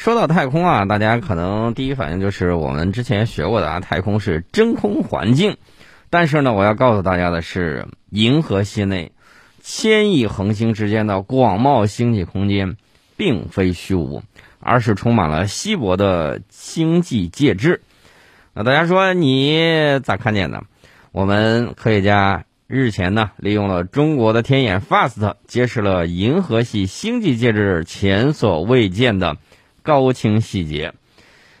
说到太空啊，大家可能第一反应就是我们之前学过的啊，太空是真空环境。但是呢，我要告诉大家的是，银河系内千亿恒星之间的广袤星际空间，并非虚无，而是充满了稀薄的星际介质。那大家说你咋看见的？我们科学家日前呢，利用了中国的天眼 FAST，揭示了银河系星际介质前所未见的。高清细节，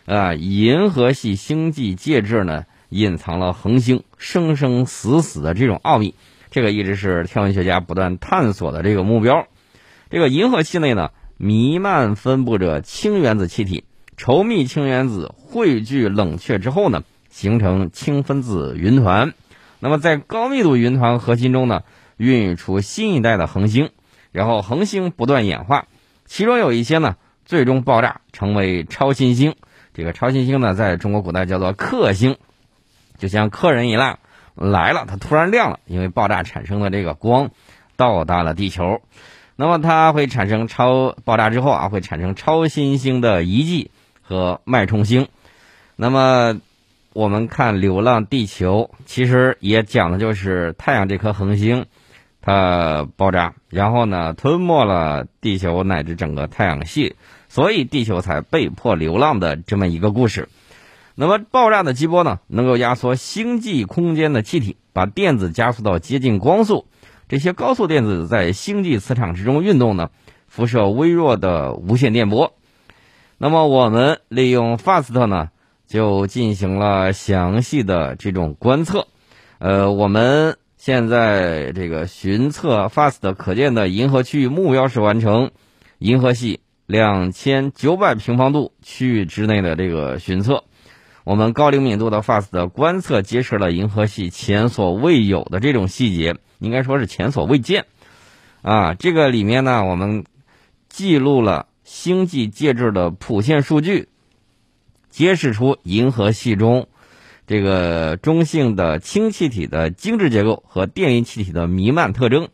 啊，银河系星际介质呢，隐藏了恒星生生死死的这种奥秘，这个一直是天文学家不断探索的这个目标。这个银河系内呢，弥漫分布着氢原子气体，稠密氢原子汇聚冷却之后呢，形成氢分子云团。那么在高密度云团核心中呢，孕育出新一代的恒星，然后恒星不断演化，其中有一些呢。最终爆炸成为超新星，这个超新星呢，在中国古代叫做克星，就像客人一样来了，它突然亮了，因为爆炸产生的这个光到达了地球，那么它会产生超爆炸之后啊，会产生超新星的遗迹和脉冲星。那么我们看《流浪地球》，其实也讲的就是太阳这颗恒星。它爆炸，然后呢，吞没了地球乃至整个太阳系，所以地球才被迫流浪的这么一个故事。那么，爆炸的激波呢，能够压缩星际空间的气体，把电子加速到接近光速。这些高速电子在星际磁场之中运动呢，辐射微弱的无线电波。那么，我们利用 FAST 呢，就进行了详细的这种观测。呃，我们。现在这个巡测 FAST 可见的银河区域目标是完成银河系两千九百平方度区域之内的这个巡测。我们高灵敏度的 FAST 观测揭示了银河系前所未有的这种细节，应该说是前所未见。啊，这个里面呢，我们记录了星际介质的谱线数据，揭示出银河系中。这个中性的氢气体的精致结构和电离气体的弥漫特征，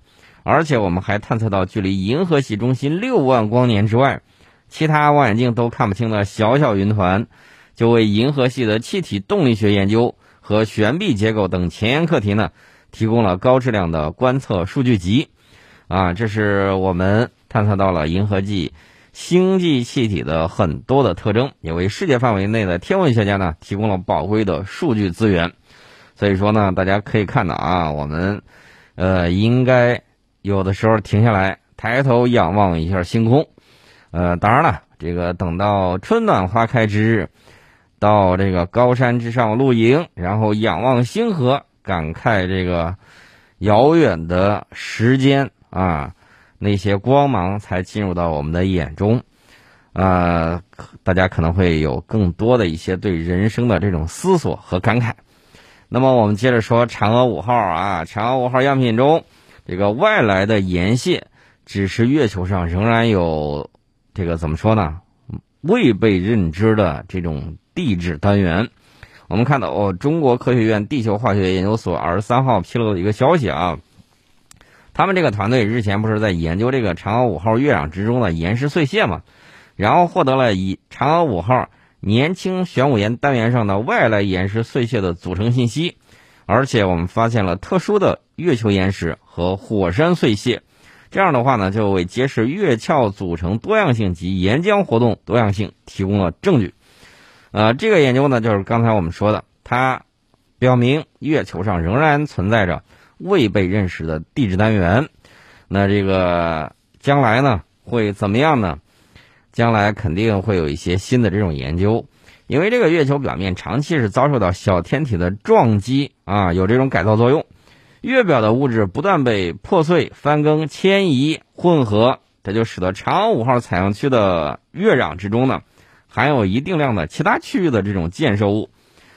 而且我们还探测到距离银河系中心六万光年之外，其他望远镜都看不清的小小云团，就为银河系的气体动力学研究和悬臂结构等前沿课题呢，提供了高质量的观测数据集。啊，这是我们探测到了银河系。星际气体的很多的特征，也为世界范围内的天文学家呢提供了宝贵的数据资源。所以说呢，大家可以看到啊，我们呃应该有的时候停下来，抬头仰望一下星空。呃，当然了，这个等到春暖花开之日，到这个高山之上露营，然后仰望星河，感慨这个遥远的时间啊。那些光芒才进入到我们的眼中，啊，大家可能会有更多的一些对人生的这种思索和感慨。那么，我们接着说嫦娥五号啊，嫦娥五号样品中，这个外来的岩屑，只是月球上仍然有这个怎么说呢？未被认知的这种地质单元。我们看到，哦，中国科学院地球化学研究所二十三号披露的一个消息啊。他们这个团队日前不是在研究这个嫦娥五号月壤之中的岩石碎屑嘛，然后获得了以嫦娥五号年轻玄武岩单元上的外来岩石碎屑的组成信息，而且我们发现了特殊的月球岩石和火山碎屑，这样的话呢，就为揭示月壳组成多样性及岩浆活动多样性提供了证据。呃，这个研究呢，就是刚才我们说的，它表明月球上仍然存在着。未被认识的地质单元，那这个将来呢会怎么样呢？将来肯定会有一些新的这种研究，因为这个月球表面长期是遭受到小天体的撞击啊，有这种改造作用。月表的物质不断被破碎、翻耕、迁移、混合，这就使得嫦娥五号采样区的月壤之中呢，含有一定量的其他区域的这种建设物。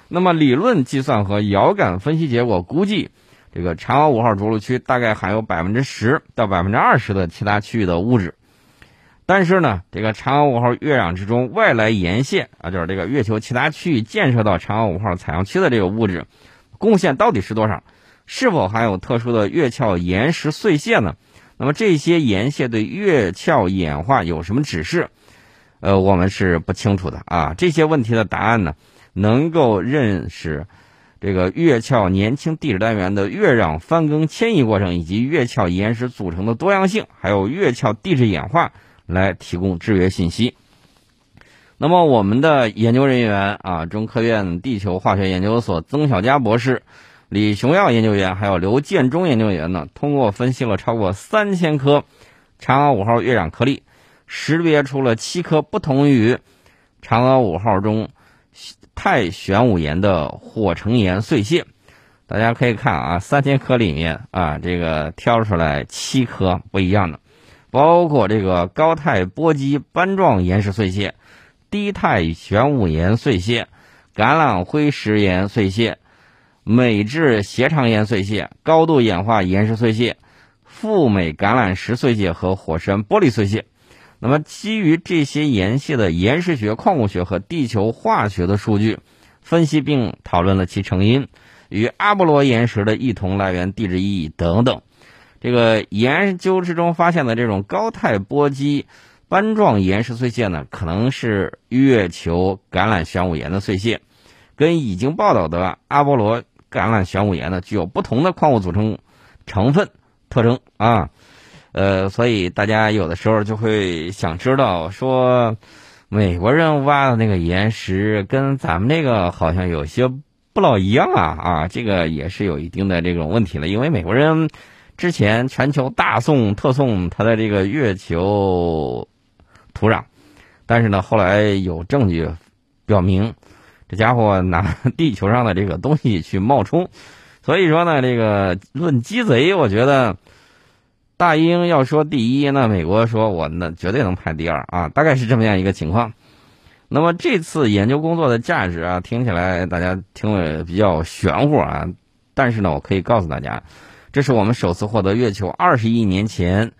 那么理论计算和遥感分析结果估计。这个嫦娥五号着陆区大概含有百分之十到百分之二十的其他区域的物质，但是呢，这个嫦娥五号月壤之中外来岩屑啊，就是这个月球其他区域建设到嫦娥五号采样区的这个物质贡献到底是多少？是否含有特殊的月壳岩石碎屑呢？那么这些岩屑对月壳演化有什么指示？呃，我们是不清楚的啊。这些问题的答案呢，能够认识这个月壳年轻地质单元的月壤翻耕迁移过程，以及月壳岩石组成的多样性，还有月壳地质演化，来提供制约信息。那么，我们的研究人员啊，中科院地球化学研究所曾小佳博士、李雄耀研究员，还有刘建中研究员呢，通过分析了超过三千颗嫦娥五号月壤颗粒，识别出了七颗不同于嫦娥五号中太玄武岩的火成岩碎屑。大家可以看啊，三千颗里面啊，这个挑出来七颗不一样的，包括这个高钛波基斑状岩石碎屑。低钛玄武岩碎屑、橄榄灰石岩碎屑、镁质斜长岩碎屑、高度演化岩石碎屑、富镁橄榄石碎屑和火山玻璃碎屑。那么，基于这些岩屑的岩石学、矿物学和地球化学的数据分析，并讨论了其成因、与阿波罗岩石的异同来源、地质意义等等。这个研究之中发现的这种高钛波基。斑状岩石碎屑呢，可能是月球橄榄玄武岩的碎屑，跟已经报道的阿波罗橄榄玄武岩呢具有不同的矿物组成成分特征啊。呃，所以大家有的时候就会想知道说，美国人挖的那个岩石跟咱们这个好像有些不老一样啊啊，这个也是有一定的这种问题的，因为美国人之前全球大送特送他的这个月球。土壤，但是呢，后来有证据表明，这家伙拿地球上的这个东西去冒充，所以说呢，这个论鸡贼，我觉得大英要说第一，那美国说我那绝对能排第二啊，大概是这么样一个情况。那么这次研究工作的价值啊，听起来大家听了比较玄乎啊，但是呢，我可以告诉大家，这是我们首次获得月球二十亿年前。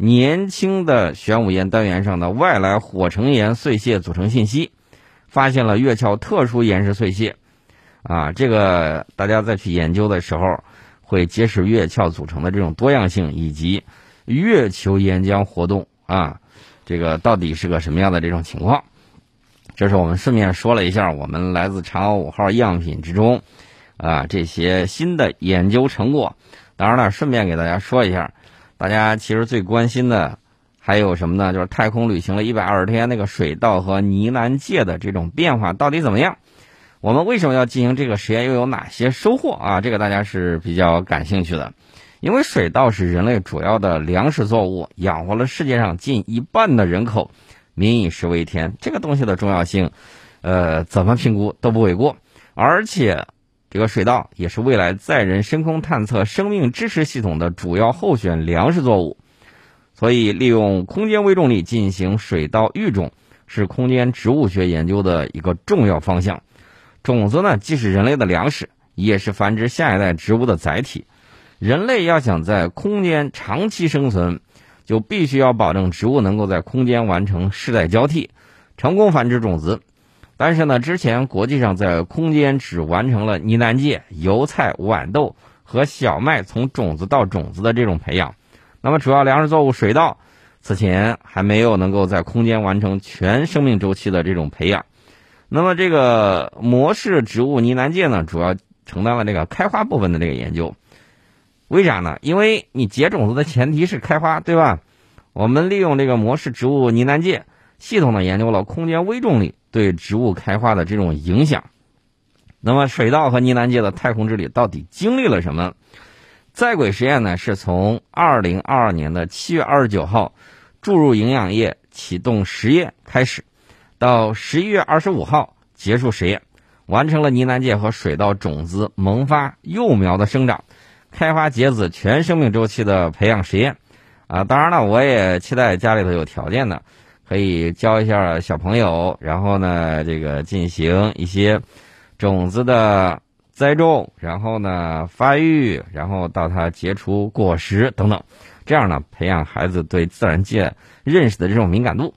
年轻的玄武岩单元上的外来火成岩碎屑组成信息，发现了月壳特殊岩石碎屑，啊，这个大家再去研究的时候，会揭示月壳组成的这种多样性以及月球岩浆活动啊，这个到底是个什么样的这种情况？这是我们顺便说了一下我们来自嫦娥五号样品之中啊这些新的研究成果，当然了，顺便给大家说一下。大家其实最关心的还有什么呢？就是太空旅行了一百二十天，那个水稻和呢喃界的这种变化到底怎么样？我们为什么要进行这个实验？又有哪些收获啊？这个大家是比较感兴趣的。因为水稻是人类主要的粮食作物，养活了世界上近一半的人口，民以食为天，这个东西的重要性，呃，怎么评估都不为过。而且。这个水稻也是未来载人深空探测生命支持系统的主要候选粮食作物，所以利用空间微重力进行水稻育种是空间植物学研究的一个重要方向。种子呢，既是人类的粮食，也是繁殖下一代植物的载体。人类要想在空间长期生存，就必须要保证植物能够在空间完成世代交替，成功繁殖种子。但是呢，之前国际上在空间只完成了呢喃芥、油菜、豌豆和小麦从种子到种子的这种培养，那么主要粮食作物水稻，此前还没有能够在空间完成全生命周期的这种培养。那么这个模式植物呢喃芥呢，主要承担了这个开花部分的这个研究。为啥呢？因为你结种子的前提是开花，对吧？我们利用这个模式植物呢喃芥，系统的研究了空间微重力。对植物开花的这种影响，那么水稻和呢喃芥的太空之旅到底经历了什么？在轨实验呢，是从二零二二年的七月二十九号注入营养液启动实验开始，到十一月二十五号结束实验，完成了呢喃芥和水稻种子萌发、幼苗的生长、开花结籽全生命周期的培养实验。啊，当然了，我也期待家里头有条件的。可以教一下小朋友，然后呢，这个进行一些种子的栽种，然后呢发育，然后到它结出果实等等，这样呢培养孩子对自然界认识的这种敏感度。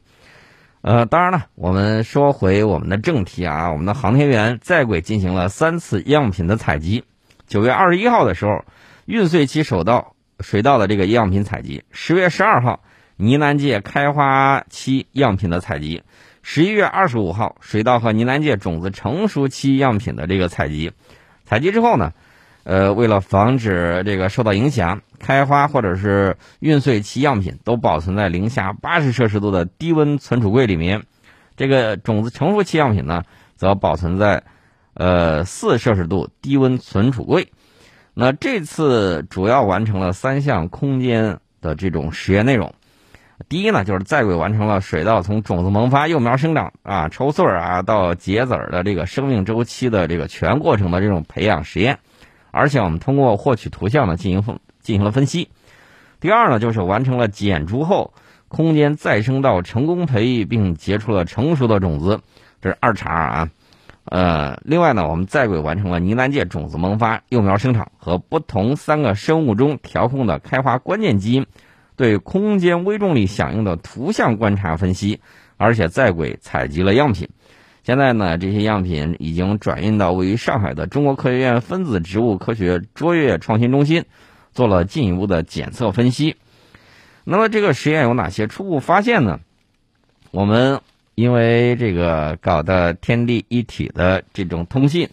呃，当然了，我们说回我们的正题啊，我们的航天员在轨进行了三次样品的采集。九月二十一号的时候，运穗期首稻水稻的这个样品采集；十月十二号。呢喃芥开花期样品的采集，十一月二十五号，水稻和呢南芥种子成熟期样品的这个采集，采集之后呢，呃，为了防止这个受到影响，开花或者是孕穗期样品都保存在零下八十摄氏度的低温存储柜里面，这个种子成熟期样品呢，则保存在呃四摄氏度低温存储柜。那这次主要完成了三项空间的这种实验内容。第一呢，就是在轨完成了水稻从种子萌发、幼苗生长啊、抽穗儿啊到结籽儿的这个生命周期的这个全过程的这种培养实验，而且我们通过获取图像呢进行分进行了分析。第二呢，就是完成了剪株后空间再生稻成功培育并结出了成熟的种子，这是二茬啊。呃，另外呢，我们在轨完成了呢南芥种子萌发、幼苗生长和不同三个生物钟调控的开花关键基因。对空间微重力响应的图像观察分析，而且在轨采集了样品。现在呢，这些样品已经转运到位于上海的中国科学院分子植物科学卓越创新中心，做了进一步的检测分析。那么，这个实验有哪些初步发现呢？我们因为这个搞的天地一体的这种通信，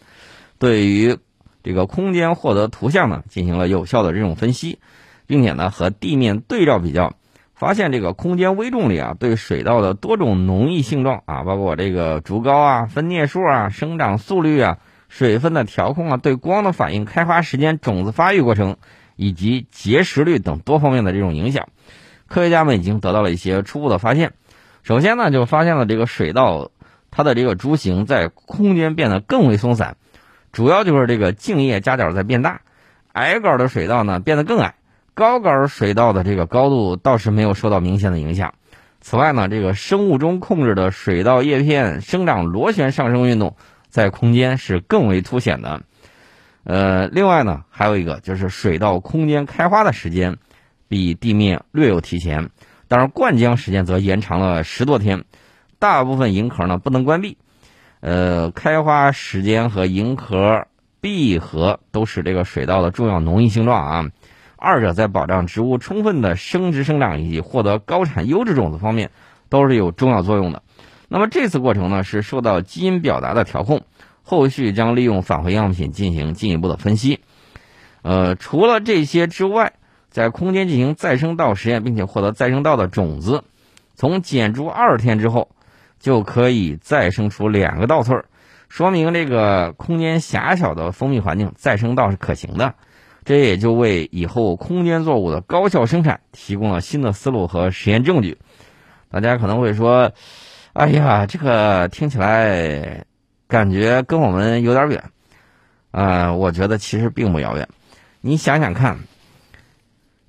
对于这个空间获得图像呢，进行了有效的这种分析。并且呢，和地面对照比较，发现这个空间微重力啊，对水稻的多种农艺性状啊，包括这个竹高啊、分蘖数啊、生长速率啊、水分的调控啊、对光的反应、开花时间、种子发育过程以及结实率等多方面的这种影响，科学家们已经得到了一些初步的发现。首先呢，就发现了这个水稻它的这个株形在空间变得更为松散，主要就是这个茎叶夹角在变大，矮杆的水稻呢变得更矮。高杆水稻的这个高度倒是没有受到明显的影响。此外呢，这个生物钟控制的水稻叶片生长螺旋上升运动在空间是更为凸显的。呃，另外呢，还有一个就是水稻空间开花的时间比地面略有提前，当然灌浆时间则延长了十多天。大部分银壳呢不能关闭。呃，开花时间和银壳闭合都是这个水稻的重要农艺性状啊。二者在保障植物充分的生殖生长以及获得高产优质种子方面，都是有重要作用的。那么这次过程呢，是受到基因表达的调控，后续将利用返回样品进行进一步的分析。呃，除了这些之外，在空间进行再生稻实验，并且获得再生稻的种子，从减株二天之后，就可以再生出两个稻穗儿，说明这个空间狭小的封闭环境再生稻是可行的。这也就为以后空间作物的高效生产提供了新的思路和实验证据。大家可能会说：“哎呀，这个听起来感觉跟我们有点远。”啊，我觉得其实并不遥远。你想想看，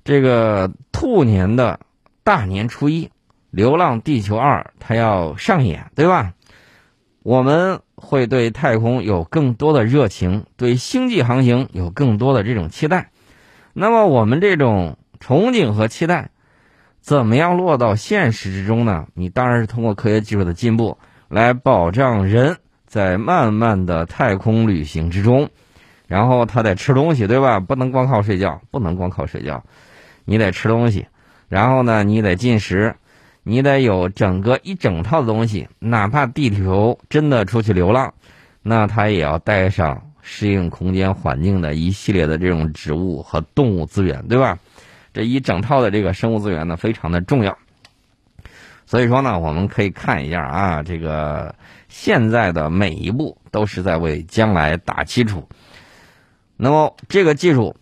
这个兔年的大年初一，《流浪地球二》它要上演，对吧？我们。会对太空有更多的热情，对星际航行有更多的这种期待。那么，我们这种憧憬和期待，怎么样落到现实之中呢？你当然是通过科学技术的进步，来保障人在漫漫的太空旅行之中，然后他得吃东西，对吧？不能光靠睡觉，不能光靠睡觉，你得吃东西，然后呢，你得进食。你得有整个一整套的东西，哪怕地球真的出去流浪，那它也要带上适应空间环境的一系列的这种植物和动物资源，对吧？这一整套的这个生物资源呢，非常的重要。所以说呢，我们可以看一下啊，这个现在的每一步都是在为将来打基础。那么这个技术，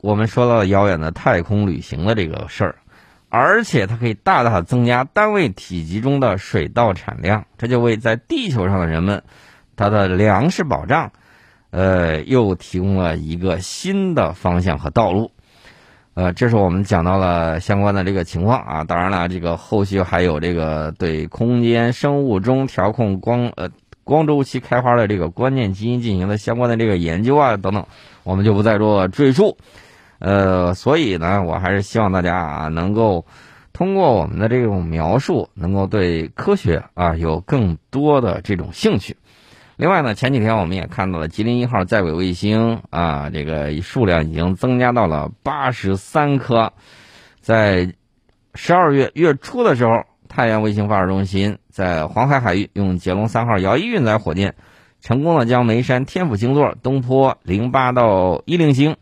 我们说到遥远的太空旅行的这个事儿。而且它可以大大增加单位体积中的水稻产量，这就为在地球上的人们，他的粮食保障，呃，又提供了一个新的方向和道路。呃，这是我们讲到了相关的这个情况啊。当然了，这个后续还有这个对空间生物钟调控光呃光周期开花的这个关键基因进行的相关的这个研究啊等等，我们就不再做赘述。呃，所以呢，我还是希望大家啊，能够通过我们的这种描述，能够对科学啊有更多的这种兴趣。另外呢，前几天我们也看到了吉林一号在轨卫星啊，这个数量已经增加到了八十三颗。在十二月月初的时候，太原卫星发射中心在。在黄海海域用捷龙三号遥一运载火箭，成功的将眉山天府星座、东坡零八到一零星、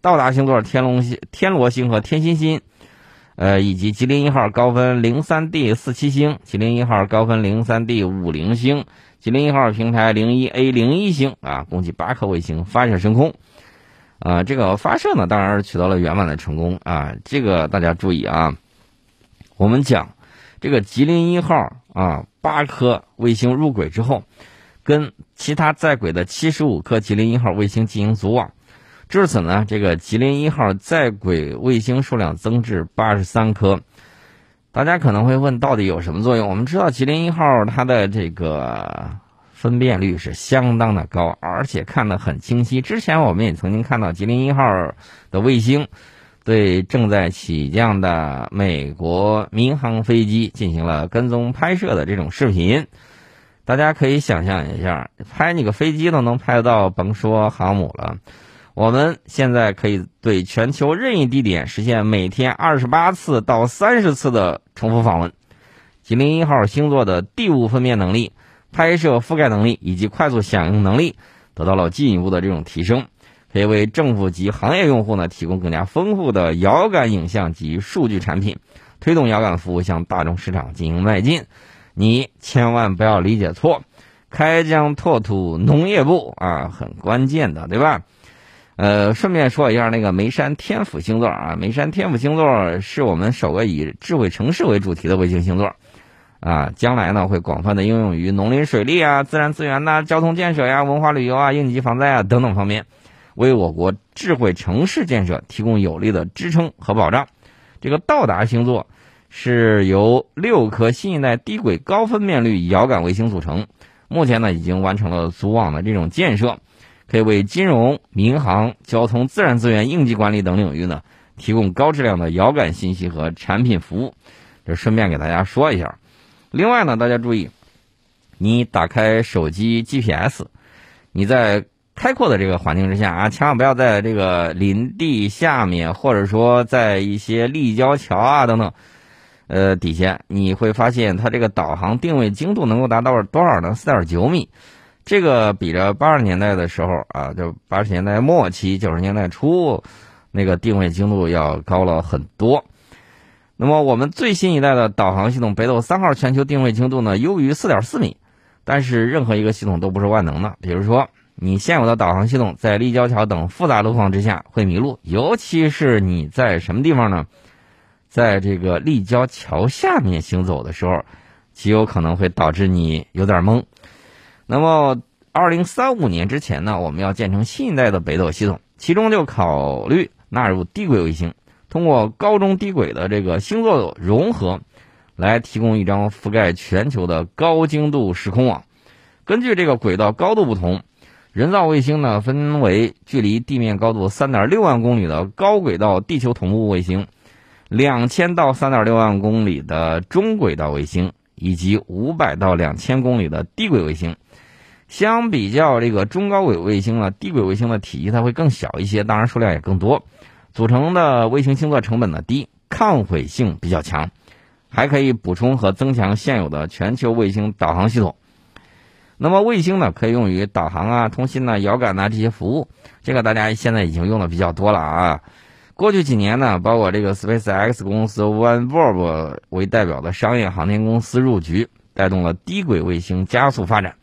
到达星座天龙星、天罗星和天心星，呃，以及吉林一号高分零三 D 四七星、吉林一号高分零三 D 五零星、吉林一号平台零一 A 零一星啊，共计八颗卫星发射升空。啊，这个发射呢，当然是取得了圆满的成功啊！这个大家注意啊，我们讲这个吉林一号啊，八颗卫星入轨之后，跟其他在轨的七十五颗吉林一号卫星进行组网，至此呢，这个吉林一号在轨卫星数量增至八十三颗。大家可能会问，到底有什么作用？我们知道吉林一号它的这个。分辨率是相当的高，而且看得很清晰。之前我们也曾经看到吉林一号的卫星对正在起降的美国民航飞机进行了跟踪拍摄的这种视频。大家可以想象一下，拍那个飞机都能拍到，甭说航母了。我们现在可以对全球任意地点实现每天二十八次到三十次的重复访问。吉林一号星座的地物分辨能力。拍摄覆盖能力以及快速响应能力得到了进一步的这种提升，可以为政府及行业用户呢提供更加丰富的遥感影像及数据产品，推动遥感服务向大众市场进行迈进。你千万不要理解错，开疆拓土农业部啊，很关键的，对吧？呃，顺便说一下那个眉山天府星座啊，眉山天府星座是我们首个以智慧城市为主题的卫星星座。啊，将来呢会广泛的应用于农林水利啊、自然资源呐、交通建设呀、文化旅游啊、应急防灾啊等等方面，为我国智慧城市建设提供有力的支撑和保障。这个到达星座是由六颗新一代低轨高分辨率遥感卫星组成，目前呢已经完成了组网的这种建设，可以为金融、民航、交通、自然资源、应急管理等领域呢提供高质量的遥感信息和产品服务。就顺便给大家说一下。另外呢，大家注意，你打开手机 GPS，你在开阔的这个环境之下啊，千万不要在这个林地下面，或者说在一些立交桥啊等等，呃底下，你会发现它这个导航定位精度能够达到多少呢？四点九米，这个比着八十年代的时候啊，就八十年代末期、九十年代初那个定位精度要高了很多。那么我们最新一代的导航系统北斗三号全球定位精度呢优于四点四米，但是任何一个系统都不是万能的。比如说，你现有的导航系统在立交桥等复杂路况之下会迷路，尤其是你在什么地方呢？在这个立交桥下面行走的时候，极有可能会导致你有点懵。那么，二零三五年之前呢，我们要建成新一代的北斗系统，其中就考虑纳入低轨卫星。通过高中低轨的这个星座融合，来提供一张覆盖全球的高精度时空网。根据这个轨道高度不同，人造卫星呢分为距离地面高度三点六万公里的高轨道地球同步卫星，两千到三点六万公里的中轨道卫星，以及五百到两千公里的低轨卫星。相比较这个中高轨卫星呢，低轨卫星的体积它会更小一些，当然数量也更多。组成的卫星星座成本呢低，抗毁性比较强，还可以补充和增强现有的全球卫星导航系统。那么卫星呢，可以用于导航啊、通信呐、遥感呐这些服务，这个大家现在已经用的比较多了啊。过去几年呢，包括这个 SpaceX 公司、OneWeb 为代表的商业航天公司入局，带动了低轨卫星加速发展。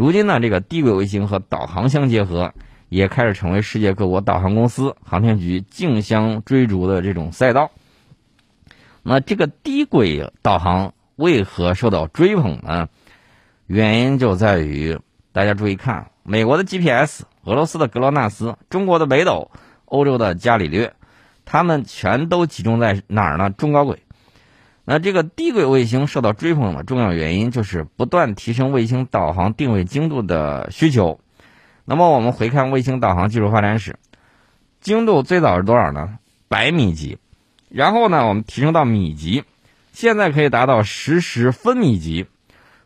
如今呢，这个低轨卫星和导航相结合。也开始成为世界各国导航公司、航天局竞相追逐的这种赛道。那这个低轨导航为何受到追捧呢？原因就在于大家注意看，美国的 GPS、俄罗斯的格罗纳斯、中国的北斗、欧洲的伽利略，他们全都集中在哪儿呢？中高轨。那这个低轨卫星受到追捧的重要原因，就是不断提升卫星导航定位精度的需求。那么我们回看卫星导航技术发展史，精度最早是多少呢？百米级，然后呢，我们提升到米级，现在可以达到十十分米级。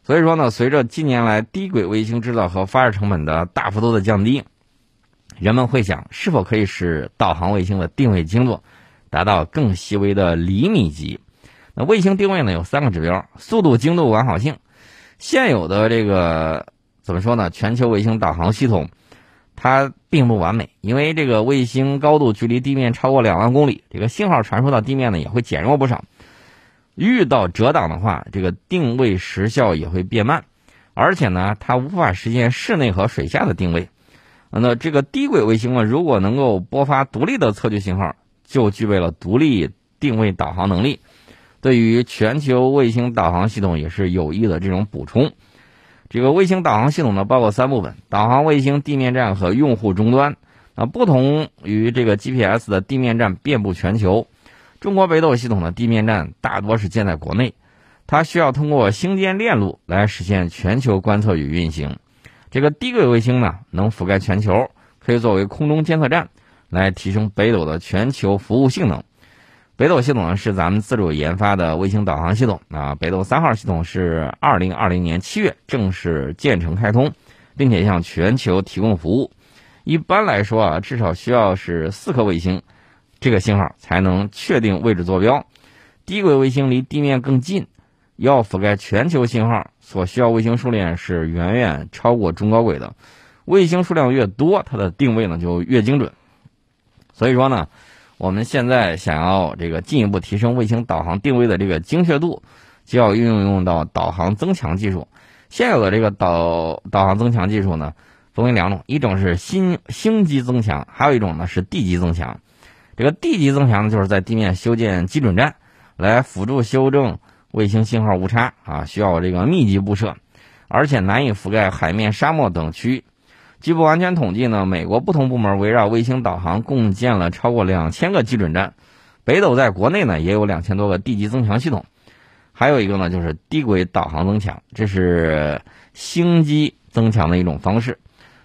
所以说呢，随着近年来低轨卫星制造和发射成本的大幅度的降低，人们会想是否可以使导航卫星的定位精度达到更细微的厘米级？那卫星定位呢有三个指标：速度、精度、完好性。现有的这个怎么说呢？全球卫星导航系统它并不完美，因为这个卫星高度距离地面超过两万公里，这个信号传输到地面呢也会减弱不少。遇到遮挡的话，这个定位时效也会变慢，而且呢，它无法实现室内和水下的定位。那这个低轨卫星呢，如果能够播发独立的测距信号，就具备了独立定位导航能力，对于全球卫星导航系统也是有益的这种补充。这个卫星导航系统呢，包括三部分：导航卫星、地面站和用户终端。啊，不同于这个 GPS 的地面站遍布全球。中国北斗系统的地面站大多是建在国内，它需要通过星间链路来实现全球观测与运行。这个低轨卫星呢，能覆盖全球，可以作为空中监测站，来提升北斗的全球服务性能。北斗系统呢是咱们自主研发的卫星导航系统啊，北斗三号系统是二零二零年七月正式建成开通，并且向全球提供服务。一般来说啊，至少需要是四颗卫星。这个信号才能确定位置坐标。低轨卫星离地面更近，要覆盖全球信号，所需要卫星数量是远远超过中高轨的。卫星数量越多，它的定位呢就越精准。所以说呢，我们现在想要这个进一步提升卫星导航定位的这个精确度，就要运用到导航增强技术。现有的这个导导航增强技术呢，分为两种，一种是星星级增强，还有一种呢是地级增强。这个地级增强呢，就是在地面修建基准站，来辅助修正卫星信号误差啊，需要这个密集布设，而且难以覆盖海面、沙漠等区域。据不完全统计呢，美国不同部门围绕卫星导航共建了超过两千个基准站，北斗在国内呢也有两千多个地级增强系统。还有一个呢，就是低轨导航增强，这是星机增强的一种方式。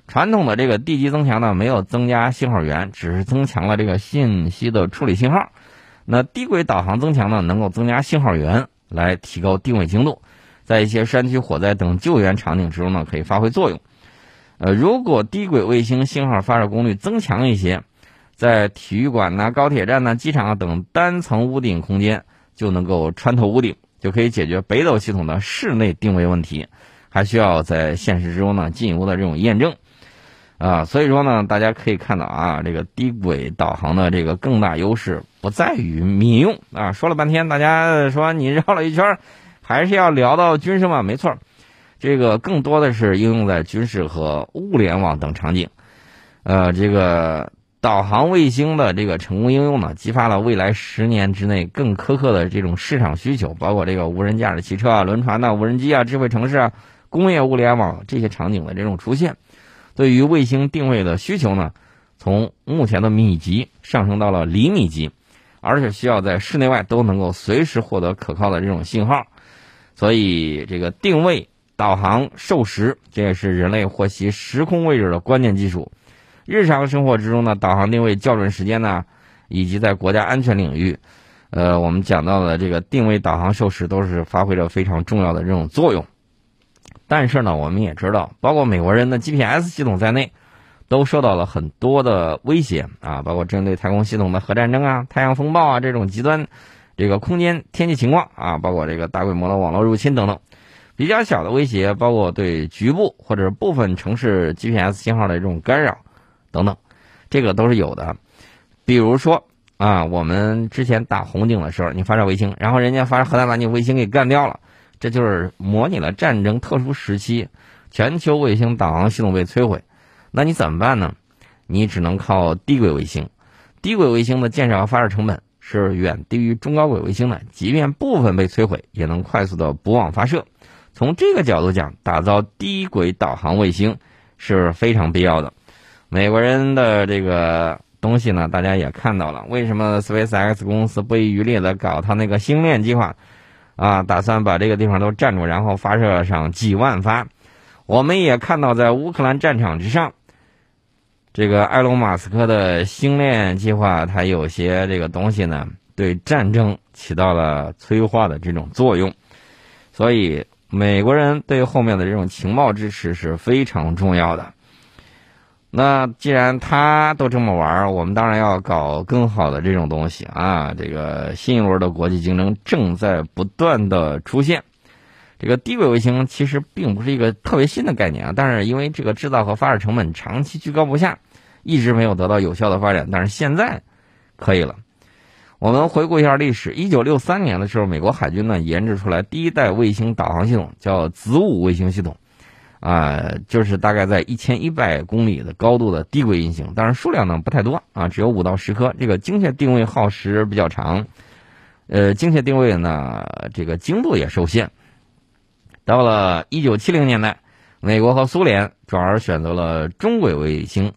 传统的这个地级增强呢，没有增加信号源，只是增强了这个信息的处理信号。那低轨导航增强呢，能够增加信号源，来提高定位精度，在一些山区火灾等救援场景之中呢，可以发挥作用。呃，如果低轨卫星信号发射功率增强一些，在体育馆呐、高铁站呐、机场啊等单层屋顶空间就能够穿透屋顶，就可以解决北斗系统的室内定位问题。还需要在现实之中呢进一步的这种验证。啊，所以说呢，大家可以看到啊，这个低轨导航的这个更大优势不在于民用啊。说了半天，大家说你绕了一圈，还是要聊到军事嘛？没错，这个更多的是应用在军事和物联网等场景。呃，这个导航卫星的这个成功应用呢，激发了未来十年之内更苛刻的这种市场需求，包括这个无人驾驶汽车啊、轮船呐、无人机啊、智慧城市啊、工业物联网这些场景的这种出现。对于卫星定位的需求呢，从目前的米级上升到了厘米级，而且需要在室内外都能够随时获得可靠的这种信号，所以这个定位、导航、授时，这也是人类获悉时空位置的关键技术。日常生活之中呢，导航定位校准时间呢，以及在国家安全领域，呃，我们讲到的这个定位、导航、授时都是发挥着非常重要的这种作用。但是呢，我们也知道，包括美国人的 GPS 系统在内，都受到了很多的威胁啊，包括针对太空系统的核战争啊、太阳风暴啊这种极端这个空间天气情况啊，包括这个大规模的网络入侵等等。比较小的威胁，包括对局部或者部分城市 GPS 信号的这种干扰等等，这个都是有的。比如说啊，我们之前打红警的时候，你发射卫星，然后人家发射核弹把你卫星给干掉了。这就是模拟了战争特殊时期，全球卫星导航系统被摧毁，那你怎么办呢？你只能靠低轨卫星。低轨卫星的建设和发射成本是远低于中高轨卫星的，即便部分被摧毁，也能快速的补网发射。从这个角度讲，打造低轨导航卫星是非常必要的。美国人的这个东西呢，大家也看到了，为什么 SpaceX 公司不遗余力的搞它那个星链计划？啊，打算把这个地方都占住，然后发射上几万发。我们也看到，在乌克兰战场之上，这个埃隆·马斯克的星链计划，它有些这个东西呢，对战争起到了催化的这种作用。所以，美国人对后面的这种情报支持是非常重要的。那既然他都这么玩我们当然要搞更好的这种东西啊！这个新一轮的国际竞争正在不断的出现，这个低轨卫星其实并不是一个特别新的概念啊，但是因为这个制造和发射成本长期居高不下，一直没有得到有效的发展。但是现在可以了。我们回顾一下历史，一九六三年的时候，美国海军呢研制出来第一代卫星导航系统，叫子午卫星系统，啊，就是大概在一千一百公里的高度的低轨运行，当然数量呢不太多啊，只有五到十颗。这个精确定位耗时比较长，呃，精确定位呢这个精度也受限。到了一九七零年代，美国和苏联转而选择了中轨卫星，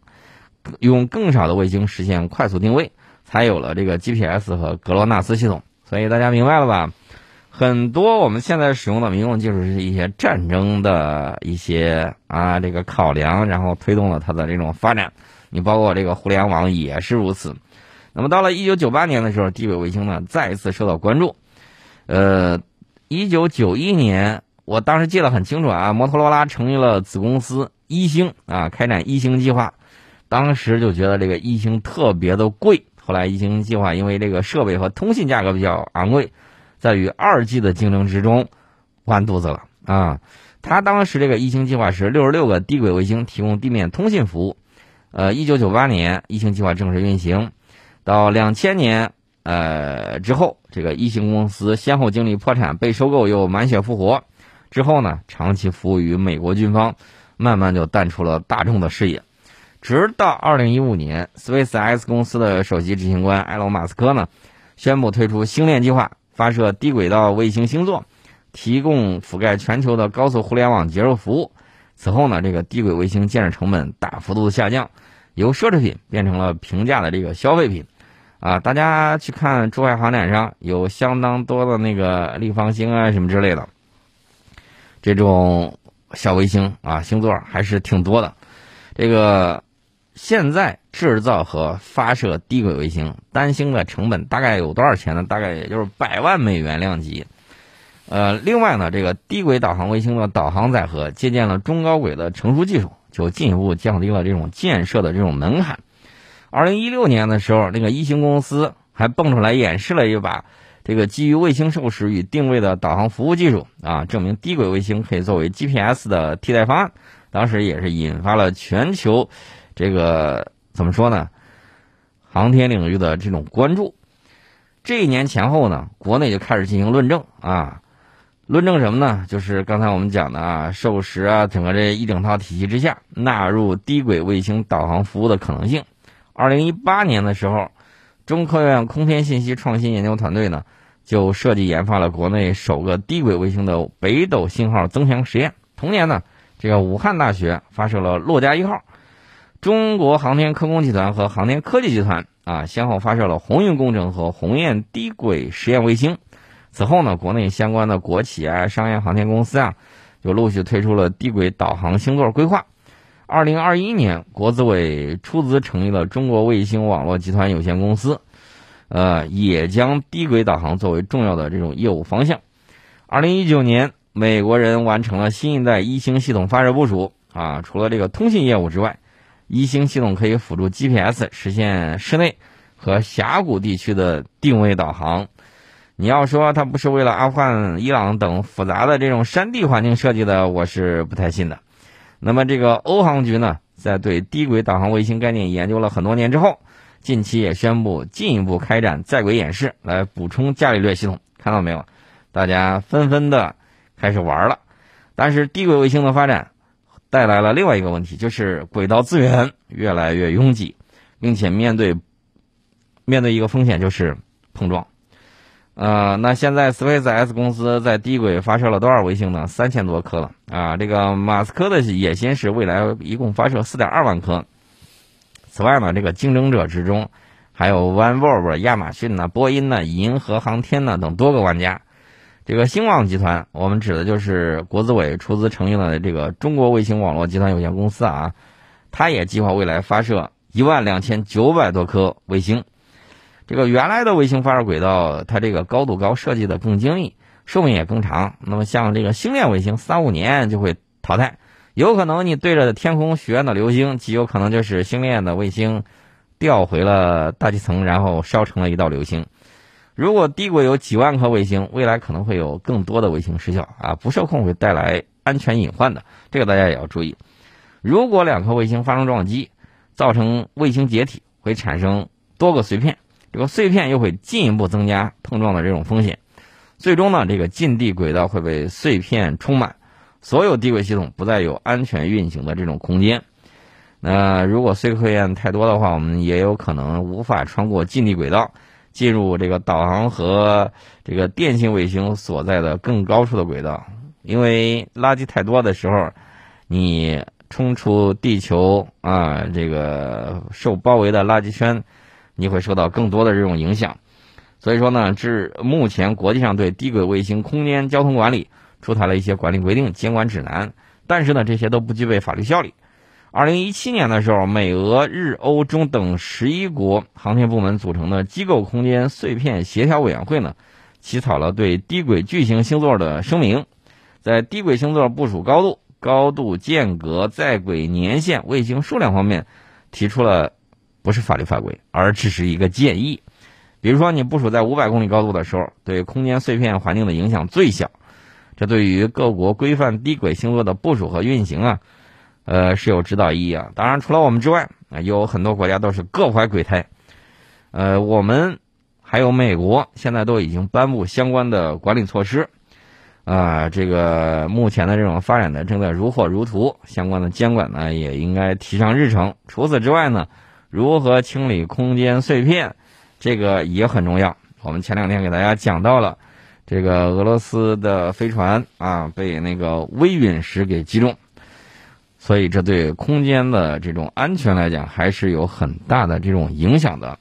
用更少的卫星实现快速定位，才有了这个 GPS 和格罗纳斯系统。所以大家明白了吧？很多我们现在使用的民用技术是一些战争的一些啊这个考量，然后推动了它的这种发展。你包括这个互联网也是如此。那么到了一九九八年的时候，地轨卫星呢再一次受到关注。呃，一九九一年。我当时记得很清楚啊，摩托罗拉成立了子公司一星啊，开展一星计划。当时就觉得这个一星特别的贵，后来一星计划因为这个设备和通信价格比较昂贵，在与二 G 的竞争之中完犊子了啊。他当时这个一星计划是六十六个低轨卫星提供地面通信服务。呃，一九九八年一星计划正式运行，到两千年呃之后，这个一星公司先后经历破产、被收购又满血复活。之后呢，长期服务于美国军方，慢慢就淡出了大众的视野。直到二零一五年，SpaceX 公司的首席执行官埃隆·马斯克呢，宣布推出星链计划，发射低轨道卫星星座，提供覆盖全球的高速互联网接入服务。此后呢，这个低轨卫星建设成本大幅度的下降，由奢侈品变成了平价的这个消费品。啊，大家去看珠海航展上有相当多的那个立方星啊什么之类的。这种小卫星啊，星座还是挺多的。这个现在制造和发射低轨卫星单星的成本大概有多少钱呢？大概也就是百万美元量级。呃，另外呢，这个低轨导航卫星的导航载荷借鉴了中高轨的成熟技术，就进一步降低了这种建设的这种门槛。二零一六年的时候，那个一星公司还蹦出来演示了一把。这个基于卫星授时与定位的导航服务技术啊，证明低轨卫星可以作为 GPS 的替代方案。当时也是引发了全球这个怎么说呢？航天领域的这种关注。这一年前后呢，国内就开始进行论证啊，论证什么呢？就是刚才我们讲的啊，授时啊，整个这一整套体系之下，纳入低轨卫星导航服务的可能性。二零一八年的时候。中科院空天信息创新研究团队呢，就设计研发了国内首个低轨卫星的北斗信号增强实验。同年呢，这个武汉大学发射了洛家一号，中国航天科工集团和航天科技集团啊，先后发射了鸿运工程和鸿雁低轨实验卫星。此后呢，国内相关的国企啊、商业航天公司啊，就陆续推出了低轨导航星座规划。二零二一年，国资委出资成立了中国卫星网络集团有限公司，呃，也将低轨导航作为重要的这种业务方向。二零一九年，美国人完成了新一代一星系统发射部署啊，除了这个通信业务之外，一星系统可以辅助 GPS 实现室内和峡谷地区的定位导航。你要说它不是为了阿富汗、伊朗等复杂的这种山地环境设计的，我是不太信的。那么，这个欧航局呢，在对低轨导航卫星概念研究了很多年之后，近期也宣布进一步开展在轨演示，来补充伽利略系统。看到没有？大家纷纷的开始玩了。但是，低轨卫星的发展带来了另外一个问题，就是轨道资源越来越拥挤，并且面对面对一个风险，就是碰撞。呃，那现在 SpaceX 公司在低轨发射了多少卫星呢？三千多颗了啊！这个马斯克的野心是未来一共发射四点二万颗。此外呢，这个竞争者之中还有 OneWeb、亚马逊呢、波音呢、银河航天呢等多个玩家。这个星网集团，我们指的就是国资委出资成立的这个中国卫星网络集团有限公司啊，它也计划未来发射一万两千九百多颗卫星。这个原来的卫星发射轨道，它这个高度高，设计的更精密，寿命也更长。那么像这个星链卫星，三五年就会淘汰，有可能你对着天空许愿的流星，极有可能就是星链的卫星掉回了大气层，然后烧成了一道流星。如果低轨有几万颗卫星，未来可能会有更多的卫星失效啊，不受控会带来安全隐患的，这个大家也要注意。如果两颗卫星发生撞击，造成卫星解体，会产生多个碎片，这个碎片又会进一步增加碰撞的这种风险，最终呢，这个近地轨道会被碎片充满，所有低轨系统不再有安全运行的这种空间。那如果碎片太多的话，我们也有可能无法穿过近地轨道。进入这个导航和这个电信卫星所在的更高处的轨道，因为垃圾太多的时候，你冲出地球啊，这个受包围的垃圾圈，你会受到更多的这种影响。所以说呢，至目前国际上对低轨卫星空间交通管理出台了一些管理规定、监管指南，但是呢，这些都不具备法律效力。二零一七年的时候，美俄日欧中等十一国航天部门组成的机构空间碎片协调委员会呢，起草了对低轨巨型星座的声明，在低轨星座部署高度、高度间隔、在轨年限、卫星数量方面，提出了不是法律法规，而只是一个建议。比如说，你部署在五百公里高度的时候，对空间碎片环境的影响最小。这对于各国规范低轨星座的部署和运行啊。呃，是有指导意义啊。当然，除了我们之外，有很多国家都是各怀鬼胎。呃，我们还有美国，现在都已经颁布相关的管理措施。啊，这个目前的这种发展的，正在如火如荼，相关的监管呢，也应该提上日程。除此之外呢，如何清理空间碎片，这个也很重要。我们前两天给大家讲到了，这个俄罗斯的飞船啊，被那个微陨石给击中。所以，这对空间的这种安全来讲，还是有很大的这种影响的。